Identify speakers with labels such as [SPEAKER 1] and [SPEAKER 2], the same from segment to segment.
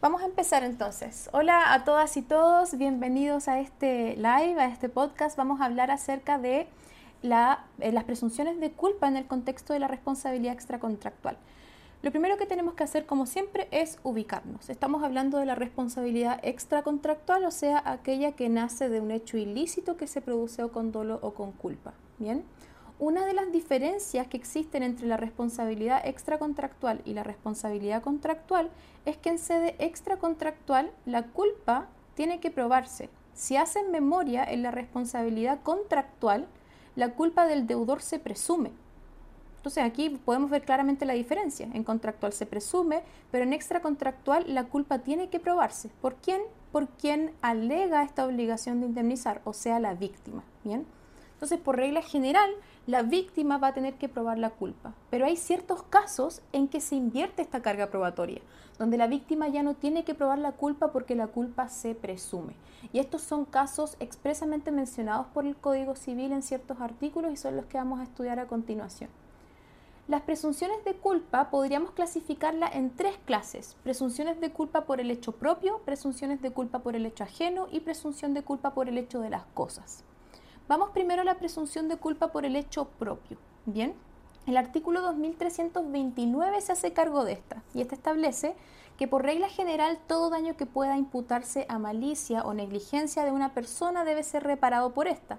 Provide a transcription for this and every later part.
[SPEAKER 1] Vamos a empezar entonces. Hola a todas y todos, bienvenidos a este live, a este podcast. Vamos a hablar acerca de eh, las presunciones de culpa en el contexto de la responsabilidad extracontractual. Lo primero que tenemos que hacer, como siempre, es ubicarnos. Estamos hablando de la responsabilidad extracontractual, o sea, aquella que nace de un hecho ilícito que se produce o con dolo o con culpa. Bien. Una de las diferencias que existen entre la responsabilidad extracontractual y la responsabilidad contractual es que en sede extracontractual la culpa tiene que probarse. Si hacen memoria en la responsabilidad contractual, la culpa del deudor se presume. Entonces aquí podemos ver claramente la diferencia. En contractual se presume, pero en extracontractual la culpa tiene que probarse. ¿Por quién? Por quien alega esta obligación de indemnizar, o sea, la víctima. Bien. Entonces, por regla general, la víctima va a tener que probar la culpa. Pero hay ciertos casos en que se invierte esta carga probatoria, donde la víctima ya no tiene que probar la culpa porque la culpa se presume. Y estos son casos expresamente mencionados por el Código Civil en ciertos artículos y son los que vamos a estudiar a continuación. Las presunciones de culpa podríamos clasificarla en tres clases. Presunciones de culpa por el hecho propio, presunciones de culpa por el hecho ajeno y presunción de culpa por el hecho de las cosas. Vamos primero a la presunción de culpa por el hecho propio. Bien, el artículo 2329 se hace cargo de esta y este establece que por regla general todo daño que pueda imputarse a malicia o negligencia de una persona debe ser reparado por esta.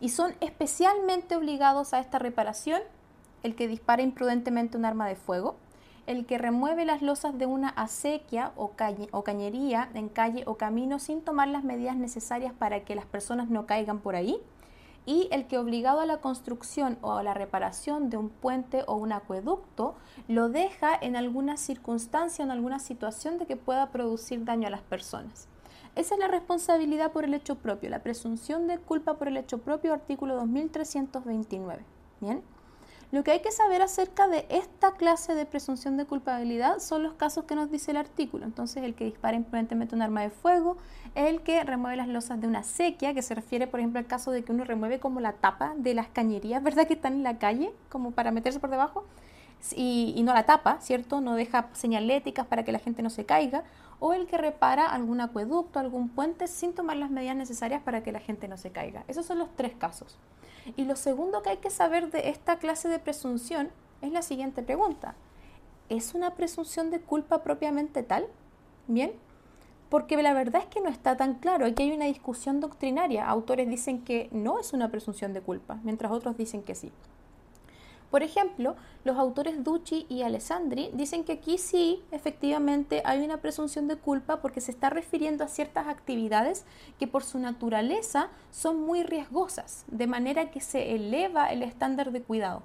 [SPEAKER 1] Y son especialmente obligados a esta reparación el que dispara imprudentemente un arma de fuego, el que remueve las losas de una acequia o, o, cañería en calle o camino sin tomar las medidas necesarias para que las personas no caigan por ahí, y el que obligado a la construcción o a la reparación de un puente o un acueducto lo deja en alguna circunstancia en alguna situación de que pueda producir daño a las personas. Esa es la responsabilidad por el hecho propio, la presunción de culpa por el hecho propio, artículo 2329. Bien. Lo que hay que saber acerca de esta clase de presunción de culpabilidad son los casos que nos dice el artículo. Entonces, el que dispara imprudentemente un arma de fuego, el que remueve las losas de una sequía, que se refiere, por ejemplo, al caso de que uno remueve como la tapa de las cañerías, ¿verdad? Que están en la calle, como para meterse por debajo, y, y no la tapa, ¿cierto? No deja señaléticas para que la gente no se caiga, o el que repara algún acueducto, algún puente, sin tomar las medidas necesarias para que la gente no se caiga. Esos son los tres casos. Y lo segundo que hay que saber de esta clase de presunción es la siguiente pregunta. ¿Es una presunción de culpa propiamente tal? Bien, porque la verdad es que no está tan claro. Aquí hay una discusión doctrinaria. Autores dicen que no es una presunción de culpa, mientras otros dicen que sí. Por ejemplo, los autores Ducci y Alessandri dicen que aquí sí, efectivamente, hay una presunción de culpa porque se está refiriendo a ciertas actividades que por su naturaleza son muy riesgosas, de manera que se eleva el estándar de cuidado.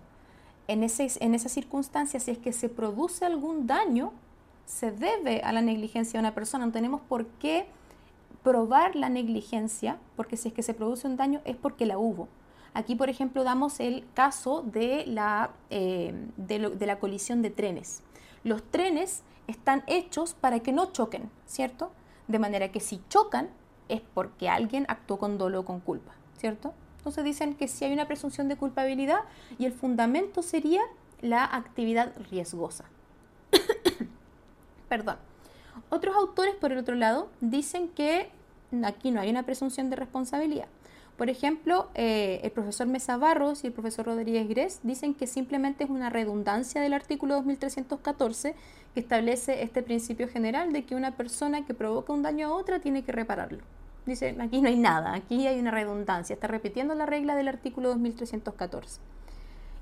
[SPEAKER 1] En, ese, en esa circunstancia, si es que se produce algún daño, se debe a la negligencia de una persona. No tenemos por qué probar la negligencia, porque si es que se produce un daño es porque la hubo. Aquí, por ejemplo, damos el caso de la, eh, de, la colisión de trenes. Los trenes están hechos para que no choquen, ¿cierto? De manera que si chocan es porque alguien actuó con dolo o con culpa, ¿cierto? Entonces dicen que si hay una presunción de culpabilidad y el fundamento sería la actividad riesgosa. Perdón. Otros autores, por el otro lado, dicen que aquí no hay una presunción de responsabilidad. Por ejemplo, eh, el profesor Mesa Barros y el profesor Rodríguez Gres dicen que simplemente es una redundancia del artículo 2314 que establece este principio general de que una persona que provoca un daño a otra tiene que repararlo. Dicen, aquí no hay nada, aquí hay una redundancia, está repitiendo la regla del artículo 2314.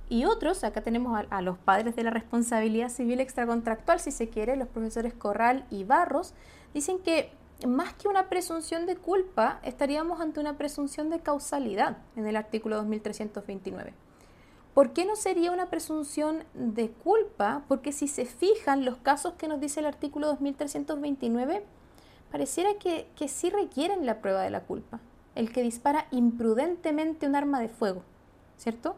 [SPEAKER 1] Y otros, acá tenemos a, los padres de la responsabilidad civil extracontractual, si se quiere, los profesores Corral y Barros, dicen que más que una presunción de culpa, estaríamos ante una presunción de causalidad en el artículo 2329. ¿Por qué no sería una presunción de culpa? Porque si se fijan los casos que nos dice el artículo 2329, pareciera que, que sí requieren la prueba de la culpa. El que dispara imprudentemente un arma de fuego, ¿cierto?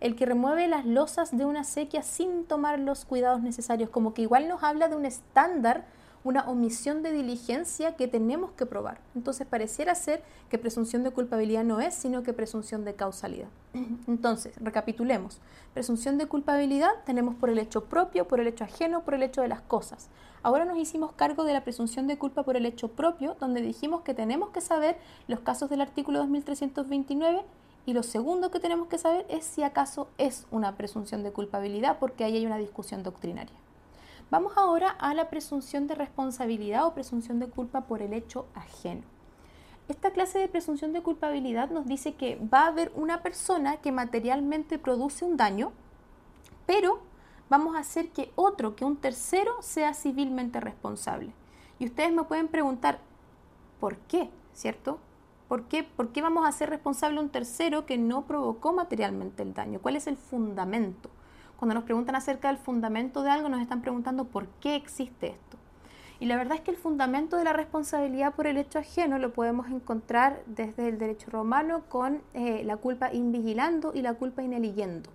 [SPEAKER 1] El que remueve las losas de una sequía sin tomar los cuidados necesarios, como que igual nos habla de un estándar una omisión de diligencia que tenemos que probar. Entonces pareciera ser que presunción de culpabilidad no es, sino que presunción de causalidad. Entonces, recapitulemos. Presunción de culpabilidad tenemos por el hecho propio, por el hecho ajeno, por el hecho de las cosas. Ahora nos hicimos cargo de la presunción de culpa por el hecho propio, donde dijimos que tenemos que saber los casos del artículo 2329 y lo segundo que tenemos que saber es si acaso es una presunción de culpabilidad, porque ahí hay una discusión doctrinaria. Vamos ahora a la presunción de responsabilidad o presunción de culpa por el hecho ajeno. Esta clase de presunción de culpabilidad nos dice que va a haber una persona que materialmente produce un daño, pero vamos a hacer que otro, que un tercero, sea civilmente responsable. Y ustedes me pueden preguntar, ¿por qué? ¿Cierto? ¿Por qué, ¿Por qué vamos a ser responsable un tercero que no provocó materialmente el daño? ¿Cuál es el fundamento? Cuando nos preguntan acerca del fundamento de algo, nos están preguntando por qué existe esto. Y la verdad es que el fundamento de la responsabilidad por el hecho ajeno lo podemos encontrar desde el derecho romano con eh, la culpa invigilando y la culpa ineligiendo.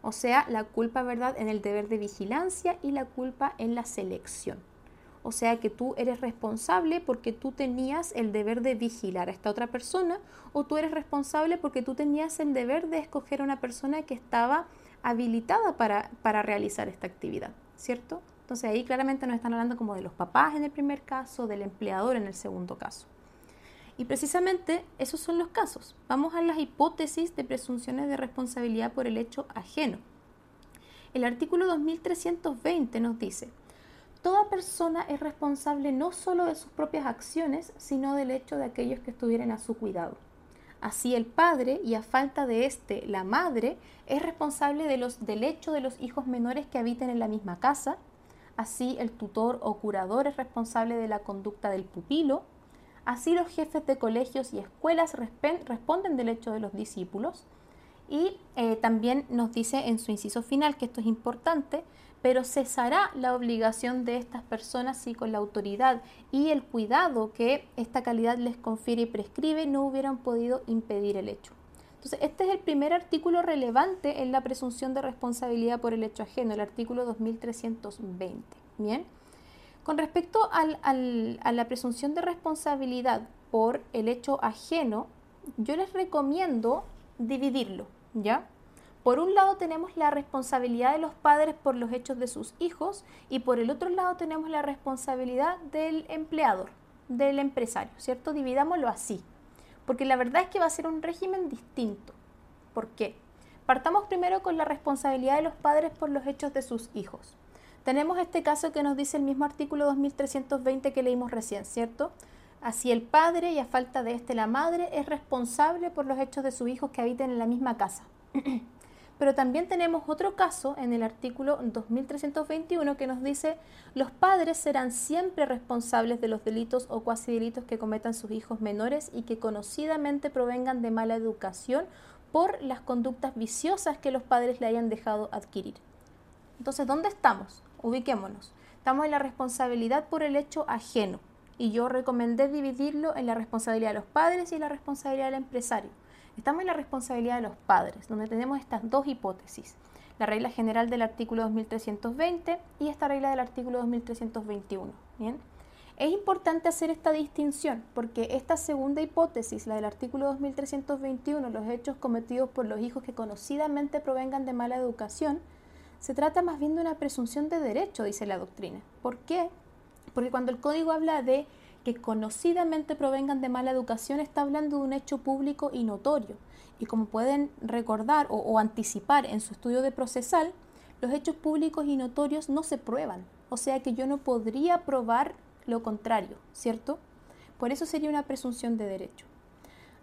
[SPEAKER 1] O sea, la culpa, ¿verdad?, en el deber de vigilancia y la culpa en la selección. O sea que tú eres responsable porque tú tenías el deber de vigilar a esta otra persona o tú eres responsable porque tú tenías el deber de escoger a una persona que estaba habilitada para, para realizar esta actividad, ¿cierto? Entonces ahí claramente nos están hablando como de los papás en el primer caso, del empleador en el segundo caso. Y precisamente esos son los casos. Vamos a las hipótesis de presunciones de responsabilidad por el hecho ajeno. El artículo 2320 nos dice, Toda persona es responsable no solo de sus propias acciones, sino del hecho de aquellos que estuvieran a su cuidado. Así el padre, y a falta de éste la madre, es responsable de los, del hecho de los hijos menores que habiten en la misma casa. Así el tutor o curador es responsable de la conducta del pupilo. Así los jefes de colegios y escuelas responden del hecho de los discípulos. Y eh, también nos dice en su inciso final, que esto es importante, pero cesará la obligación de estas personas si con la autoridad y el cuidado que esta calidad les confiere y prescribe no hubieran podido impedir el hecho. Entonces, este es el primer artículo relevante en la presunción de responsabilidad por el hecho ajeno, el artículo 2320. Bien. Con respecto a la presunción de responsabilidad por el hecho ajeno, yo les recomiendo dividirlo, ¿ya? Por un lado tenemos la responsabilidad de los padres por los hechos de sus hijos y por el otro lado tenemos la responsabilidad del empleador, del empresario, ¿cierto? Dividámoslo así, porque la verdad es que va a ser un régimen distinto. ¿Por qué? Partamos primero con la responsabilidad de los padres por los hechos de sus hijos. Tenemos este caso que nos dice el mismo artículo 2320 que leímos recién, ¿cierto? Así el padre y a falta de este la madre es responsable por los hechos de sus hijos que habiten en la misma casa. Pero también tenemos otro caso en el artículo 2321 que nos dice, los padres serán siempre responsables de los delitos o cuasi delitos que cometan sus hijos menores y que conocidamente provengan de mala educación por las conductas viciosas que los padres le hayan dejado adquirir. Entonces, ¿dónde estamos? Ubiquémonos. Estamos en la responsabilidad por el hecho ajeno y yo recomendé dividirlo en la responsabilidad de los padres y la responsabilidad del empresario. Estamos en la responsabilidad de los padres, donde tenemos estas dos hipótesis, la regla general del artículo 2320 y esta regla del artículo 2321. ¿bien? Es importante hacer esta distinción porque esta segunda hipótesis, la del artículo 2321, los hechos cometidos por los hijos que conocidamente provengan de mala educación, se trata más bien de una presunción de derecho, dice la doctrina. ¿Por qué? Porque cuando el código habla de que conocidamente provengan de mala educación está hablando de un hecho público y notorio. Y como pueden recordar o, anticipar en su estudio de procesal, los hechos públicos y notorios no se prueban. O sea que yo no podría probar lo contrario, ¿cierto? Por eso sería una presunción de derecho.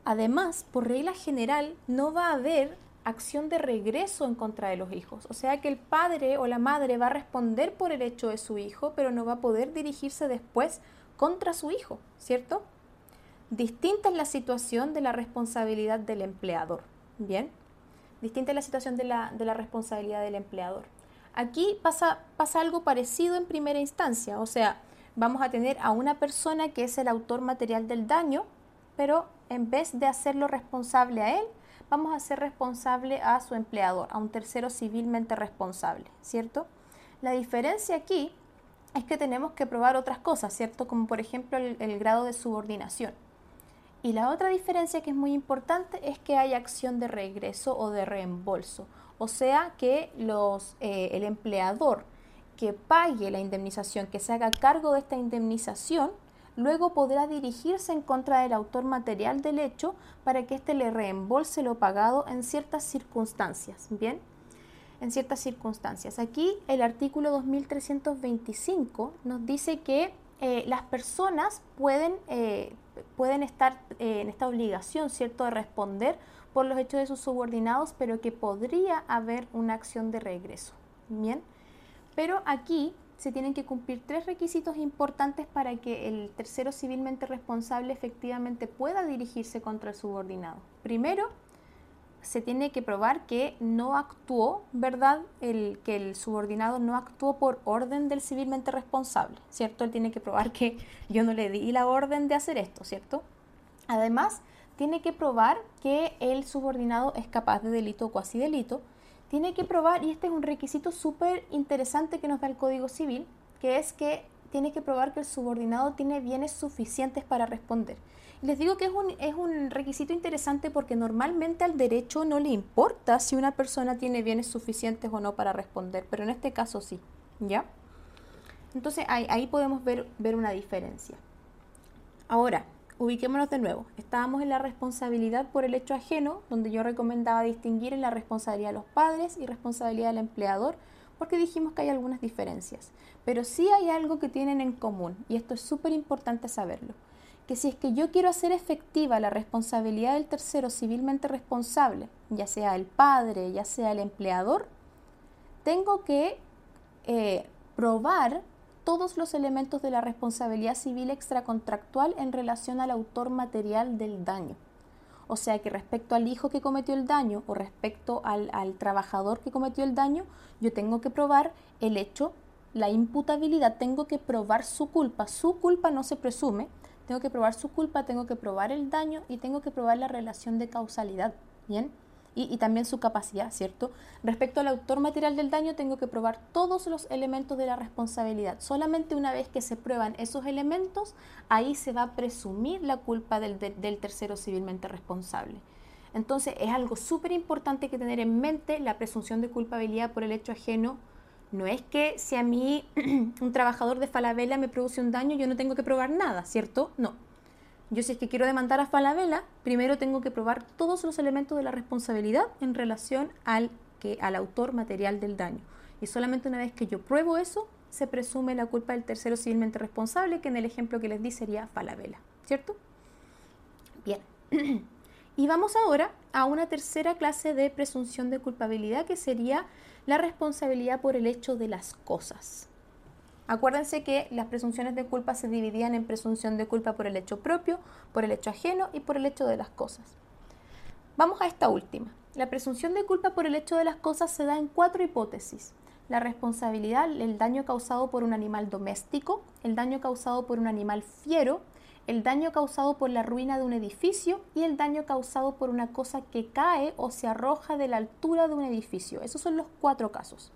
[SPEAKER 1] Además, por regla general, no va a haber acción de regreso en contra de los hijos. O sea que el padre o la madre va a responder por el hecho de su hijo, pero no va a poder dirigirse después contra su hijo, ¿cierto? Distinta es la situación de la responsabilidad del empleador, ¿bien? Distinta es la situación de la, de la responsabilidad del empleador. Aquí pasa, pasa algo parecido en primera instancia, o sea, vamos a tener a una persona que es el autor material del daño, pero en vez de hacerlo responsable a él, vamos a hacer responsable a su empleador, a un tercero civilmente responsable, ¿cierto? La diferencia aquí es que tenemos que probar otras cosas, ¿cierto? Como por ejemplo el, grado de subordinación. Y la otra diferencia que es muy importante es que hay acción de regreso o de reembolso. O sea que los, eh, el empleador que pague la indemnización, que se haga cargo de esta indemnización, luego podrá dirigirse en contra del autor material del hecho para que éste le reembolse lo pagado en ciertas circunstancias. Bien, en ciertas circunstancias. Aquí el artículo 2325 nos dice que eh, las personas pueden, eh, pueden estar eh, en esta obligación, ¿cierto?, de responder por los hechos de sus subordinados, pero que podría haber una acción de regreso. Bien, pero aquí se tienen que cumplir tres requisitos importantes para que el tercero civilmente responsable efectivamente pueda dirigirse contra el subordinado. Primero, se tiene que probar que no actuó, ¿verdad? El, que el subordinado no actuó por orden del civilmente responsable, ¿cierto? Él tiene que probar que yo no le di la orden de hacer esto, ¿cierto? Además, tiene que probar que el subordinado es capaz de delito o cuasi delito. Tiene que probar, y este es un requisito súper interesante que nos da el Código Civil, que es que tiene que probar que el subordinado tiene bienes suficientes para responder. Les digo que es un, es un requisito interesante porque normalmente al derecho no le importa si una persona tiene bienes suficientes o no para responder, pero en este caso sí, ¿ya? Entonces ahí, podemos ver, ver una diferencia. Ahora, ubiquémonos de nuevo. Estábamos en la responsabilidad por el hecho ajeno, donde yo recomendaba distinguir en la responsabilidad de los padres y responsabilidad del empleador, porque dijimos que hay algunas diferencias. Pero sí hay algo que tienen en común, y esto es súper importante saberlo que si es que yo quiero hacer efectiva la responsabilidad del tercero civilmente responsable, ya sea el padre, ya sea el empleador, tengo que eh, probar todos los elementos de la responsabilidad civil extracontractual en relación al autor material del daño. O sea que respecto al hijo que cometió el daño o respecto al, al trabajador que cometió el daño, yo tengo que probar el hecho, la imputabilidad, tengo que probar su culpa. Su culpa no se presume, tengo que probar su culpa, tengo que probar el daño y tengo que probar la relación de causalidad, ¿bien? Y, también su capacidad, ¿cierto? Respecto al autor material del daño, tengo que probar todos los elementos de la responsabilidad. Solamente una vez que se prueban esos elementos, ahí se va a presumir la culpa del, del tercero civilmente responsable. Entonces es algo súper importante que tener en mente la presunción de culpabilidad por el hecho ajeno no es que si a mí un trabajador de Falabella me produce un daño, yo no tengo que probar nada, ¿cierto? No. Yo si es que quiero demandar a Falabella, primero tengo que probar todos los elementos de la responsabilidad en relación al, que, al autor material del daño. Y solamente una vez que yo pruebo eso, se presume la culpa del tercero civilmente responsable, que en el ejemplo que les di sería Falabella, ¿cierto? Bien. Y vamos ahora a una tercera clase de presunción de culpabilidad, que sería la responsabilidad por el hecho de las cosas. Acuérdense que las presunciones de culpa se dividían en presunción de culpa por el hecho propio, por el hecho ajeno y por el hecho de las cosas. Vamos a esta última. La presunción de culpa por el hecho de las cosas se da en cuatro hipótesis. La responsabilidad, el daño causado por un animal doméstico, el daño causado por un animal fiero, el daño causado por la ruina de un edificio y el daño causado por una cosa que cae o se arroja de la altura de un edificio. Esos son los cuatro casos.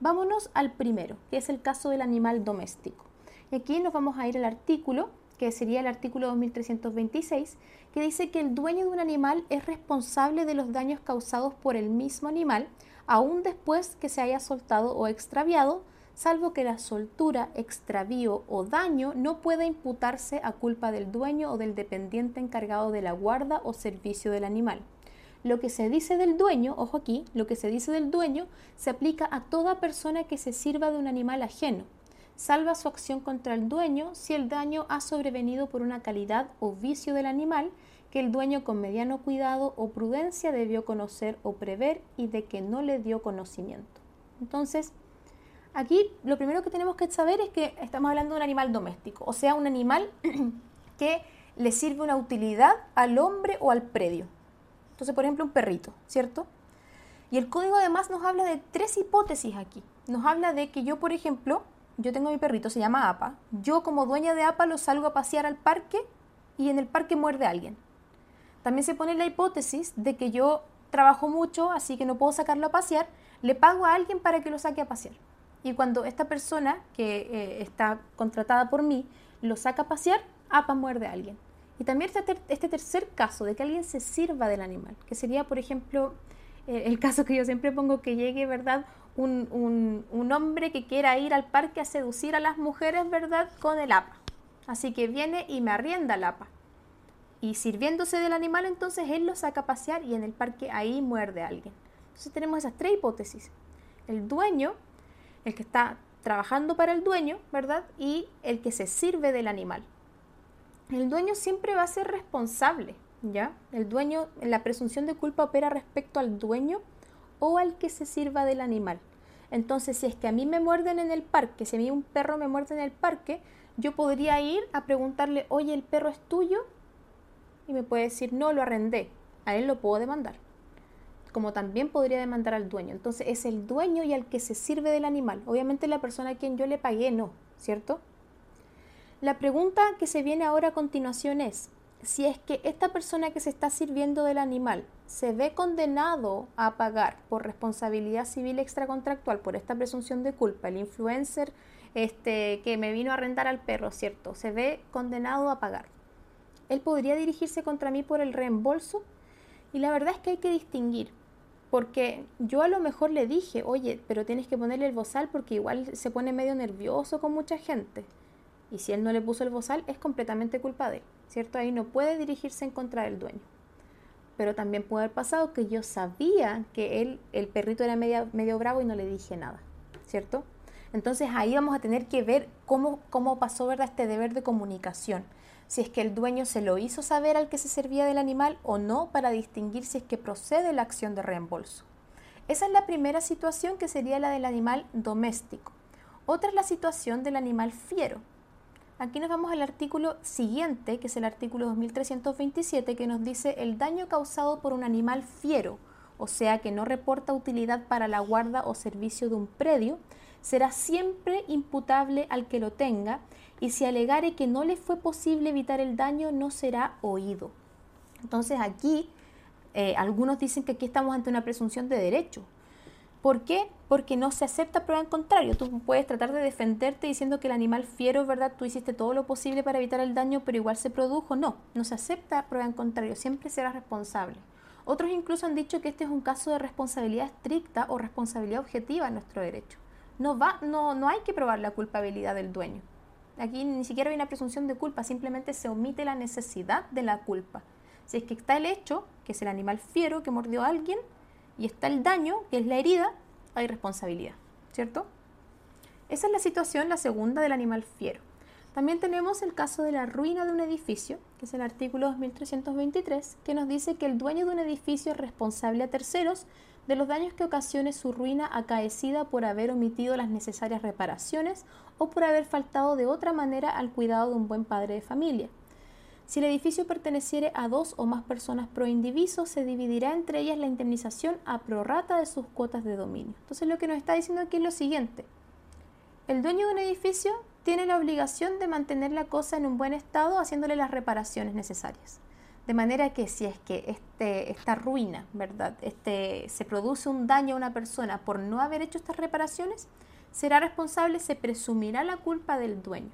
[SPEAKER 1] Vámonos al primero, que es el caso del animal doméstico. Y aquí nos vamos a ir al artículo, que sería el artículo 2326, que dice que el dueño de un animal es responsable de los daños causados por el mismo animal, aún después que se haya soltado o extraviado, salvo que la soltura, extravío o daño no pueda imputarse a culpa del dueño o del dependiente encargado de la guarda o servicio del animal. Lo que se dice del dueño, ojo aquí, lo que se dice del dueño se aplica a toda persona que se sirva de un animal ajeno. Salva su acción contra el dueño si el daño ha sobrevenido por una calidad o vicio del animal que el dueño con mediano cuidado o prudencia debió conocer o prever y de que no le dio conocimiento. Entonces, Aquí lo primero que tenemos que saber es que estamos hablando de un animal doméstico, o sea, un animal que le sirve una utilidad al hombre o al predio. Entonces, por ejemplo, un perrito, ¿cierto? Y el código además nos habla de tres hipótesis aquí. Nos habla de que yo, por ejemplo, yo tengo mi perrito, se llama APA. Yo como dueña de APA lo salgo a pasear al parque y en el parque muerde alguien. También se pone la hipótesis de que yo trabajo mucho, así que no puedo sacarlo a pasear, le pago a alguien para que lo saque a pasear. Y cuando esta persona que eh, está contratada por mí lo saca a pasear, apa muerde a alguien. Y también está este tercer caso de que alguien se sirva del animal, que sería, por ejemplo, eh, el caso que yo siempre pongo que llegue, ¿verdad? Un, un, hombre que quiera ir al parque a seducir a las mujeres, ¿verdad? Con el apa. Así que viene y me arrienda el apa. Y sirviéndose del animal, entonces él lo saca a pasear y en el parque ahí muerde a alguien. Entonces tenemos esas tres hipótesis. El dueño, el que está trabajando para el dueño, ¿verdad? Y el que se sirve del animal. El dueño siempre va a ser responsable, ¿ya? El dueño, la presunción de culpa opera respecto al dueño o al que se sirva del animal. Entonces, si es que a mí me muerden en el parque, si a mí un perro me muerde en el parque, yo podría ir a preguntarle, oye, ¿el perro es tuyo? Y me puede decir, no, lo arrendé. A él lo puedo demandar. Como también podría demandar al dueño. Entonces, es el dueño y al que se sirve del animal. Obviamente la persona a quien yo le pagué, no, ¿cierto? La pregunta que se viene ahora a continuación es, si es que esta persona que se está sirviendo del animal se ve condenado a pagar por responsabilidad civil extracontractual por esta presunción de culpa, el influencer este, que me vino a arrendar al perro, ¿cierto? Se ve condenado a pagar. Él podría dirigirse contra mí por el reembolso y la verdad es que hay que distinguir, porque yo a lo mejor le dije, oye, pero tienes que ponerle el bozal porque igual se pone medio nervioso con mucha gente. Y si él no le puso el bozal, es completamente culpa de él, ¿cierto? Ahí no puede dirigirse en contra del dueño. Pero también puede haber pasado que yo sabía que él, el perrito era medio, medio bravo y no le dije nada, ¿cierto? Entonces ahí vamos a tener que ver cómo, cómo pasó ¿verdad? este deber de comunicación. Si es que el dueño se lo hizo saber al que se servía del animal o no para distinguir si es que procede la acción de reembolso. Esa es la primera situación que sería la del animal doméstico. Otra es la situación del animal fiero, Aquí nos vamos al artículo siguiente, que es el artículo 2327, que nos dice el daño causado por un animal fiero, o sea que no reporta utilidad para la guarda o servicio de un predio, será siempre imputable al que lo tenga y si alegare que no le fue posible evitar el daño no será oído. Entonces aquí eh, algunos dicen que aquí estamos ante una presunción de derecho, ¿Por qué? Porque no se acepta prueba en contrario. Tú puedes tratar de defenderte diciendo que el animal fiero, ¿verdad? Tú hiciste todo lo posible para evitar el daño, pero igual se produjo. No, no se acepta prueba en contrario. Siempre será responsable. Otros incluso han dicho que este es un caso de responsabilidad estricta o responsabilidad objetiva en nuestro derecho. No, va, no, no hay que probar la culpabilidad del dueño. Aquí ni siquiera hay una presunción de culpa, simplemente se omite la necesidad de la culpa. Si es que está el hecho, que es el animal fiero que mordió a alguien, y está el daño, que es la herida, hay responsabilidad, ¿cierto? Esa es la situación, la segunda del animal fiero. También tenemos el caso de la ruina de un edificio, que es el artículo 2323, que nos dice que el dueño de un edificio es responsable a terceros de los daños que ocasione su ruina acaecida por haber omitido las necesarias reparaciones o por haber faltado de otra manera al cuidado de un buen padre de familia. Si el edificio perteneciere a dos o más personas pro indiviso, se dividirá entre ellas la indemnización a prorrata de sus cuotas de dominio. Entonces lo que nos está diciendo aquí es lo siguiente. El dueño de un edificio tiene la obligación de mantener la cosa en un buen estado haciéndole las reparaciones necesarias. De manera que si es que este, esta ruina, ¿verdad? Este, se produce un daño a una persona por no haber hecho estas reparaciones, será responsable, se presumirá la culpa del dueño.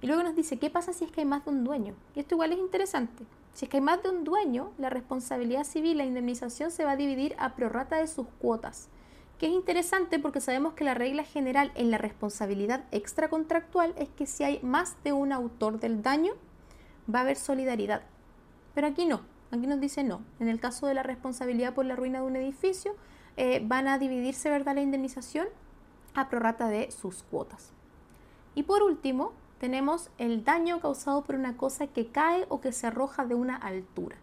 [SPEAKER 1] Y luego nos dice, ¿qué pasa si es que hay más de un dueño? Y esto igual es interesante. Si es que hay más de un dueño, la responsabilidad civil, la indemnización se va a dividir a prorrata de sus cuotas. Que es interesante porque sabemos que la regla general en la responsabilidad extracontractual es que si hay más de un autor del daño, va a haber solidaridad. Pero aquí no, aquí nos dice no. En el caso de la responsabilidad por la ruina de un edificio, eh, van a dividirse ¿verdad? la indemnización a prorrata de sus cuotas. Y por último, tenemos el daño causado por una cosa que cae o que se arroja de una altura,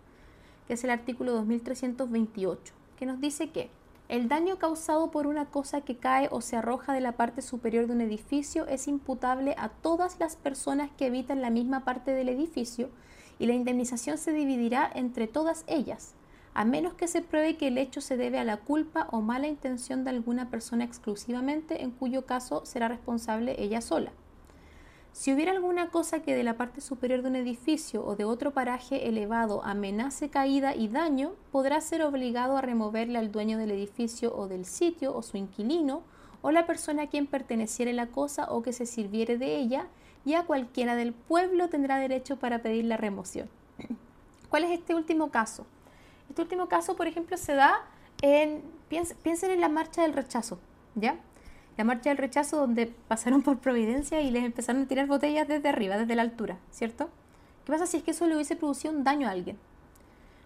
[SPEAKER 1] que es el artículo 2328, que nos dice que el daño causado por una cosa que cae o se arroja de la parte superior de un edificio es imputable a todas las personas que habitan la misma parte del edificio y la indemnización se dividirá entre todas ellas, a menos que se pruebe que el hecho se debe a la culpa o mala intención de alguna persona exclusivamente, en cuyo caso será responsable ella sola. Si hubiera alguna cosa que de la parte superior de un edificio o de otro paraje elevado amenace caída y daño, podrá ser obligado a removerle al dueño del edificio o del sitio o su inquilino o la persona a quien perteneciere la cosa o que se sirviere de ella, y a cualquiera del pueblo tendrá derecho para pedir la remoción. ¿Cuál es este último caso? Este último caso, por ejemplo, se da en, piensen en la marcha del rechazo, ¿ya? La marcha del rechazo donde pasaron por Providencia y les empezaron a tirar botellas desde arriba, desde la altura, ¿cierto? ¿Qué pasa si es que eso le hubiese producido un daño a alguien?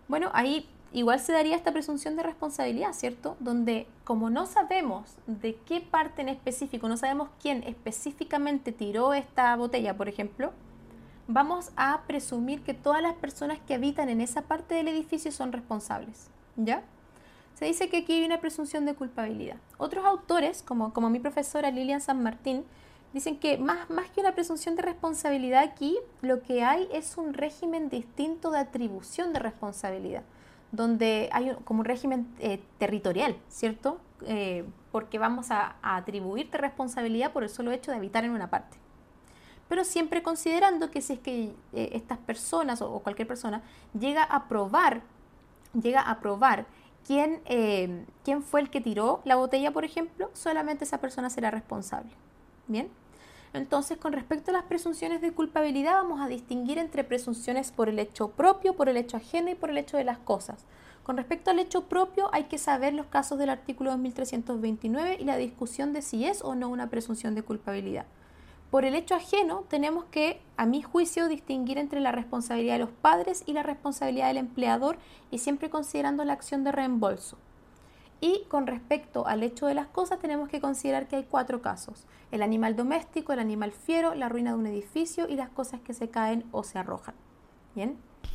[SPEAKER 1] Bueno, ahí igual se daría esta presunción de responsabilidad, ¿cierto? Donde como no sabemos de qué parte en específico, no sabemos quién específicamente tiró esta botella, por ejemplo, vamos a presumir que todas las personas que habitan en esa parte del edificio son responsables, ¿ya? Se dice que aquí hay una presunción de culpabilidad. Otros autores, como, como mi profesora Lilian San Martín, dicen que más, más que una presunción de responsabilidad aquí, lo que hay es un régimen distinto de atribución de responsabilidad donde hay como un régimen eh, territorial, ¿cierto? Eh, porque vamos a, atribuirte responsabilidad por el solo hecho de habitar en una parte. Pero siempre considerando que si es que eh, estas personas o, cualquier persona llega a probar, llega a probar quién, quién fue el que tiró la botella, por ejemplo, solamente esa persona será responsable. ¿Bien? Entonces, con respecto a las presunciones de culpabilidad, vamos a distinguir entre presunciones por el hecho propio, por el hecho ajeno y por el hecho de las cosas. Con respecto al hecho propio, hay que saber los casos del artículo 2329 y la discusión de si es o no una presunción de culpabilidad. Por el hecho ajeno, tenemos que, a mi juicio, distinguir entre la responsabilidad de los padres y la responsabilidad del empleador y siempre considerando la acción de reembolso. Y con respecto al hecho de las cosas, tenemos que considerar que hay cuatro casos. El animal doméstico, el animal fiero, la ruina de un edificio y las cosas que se caen o se arrojan. ¿Bien?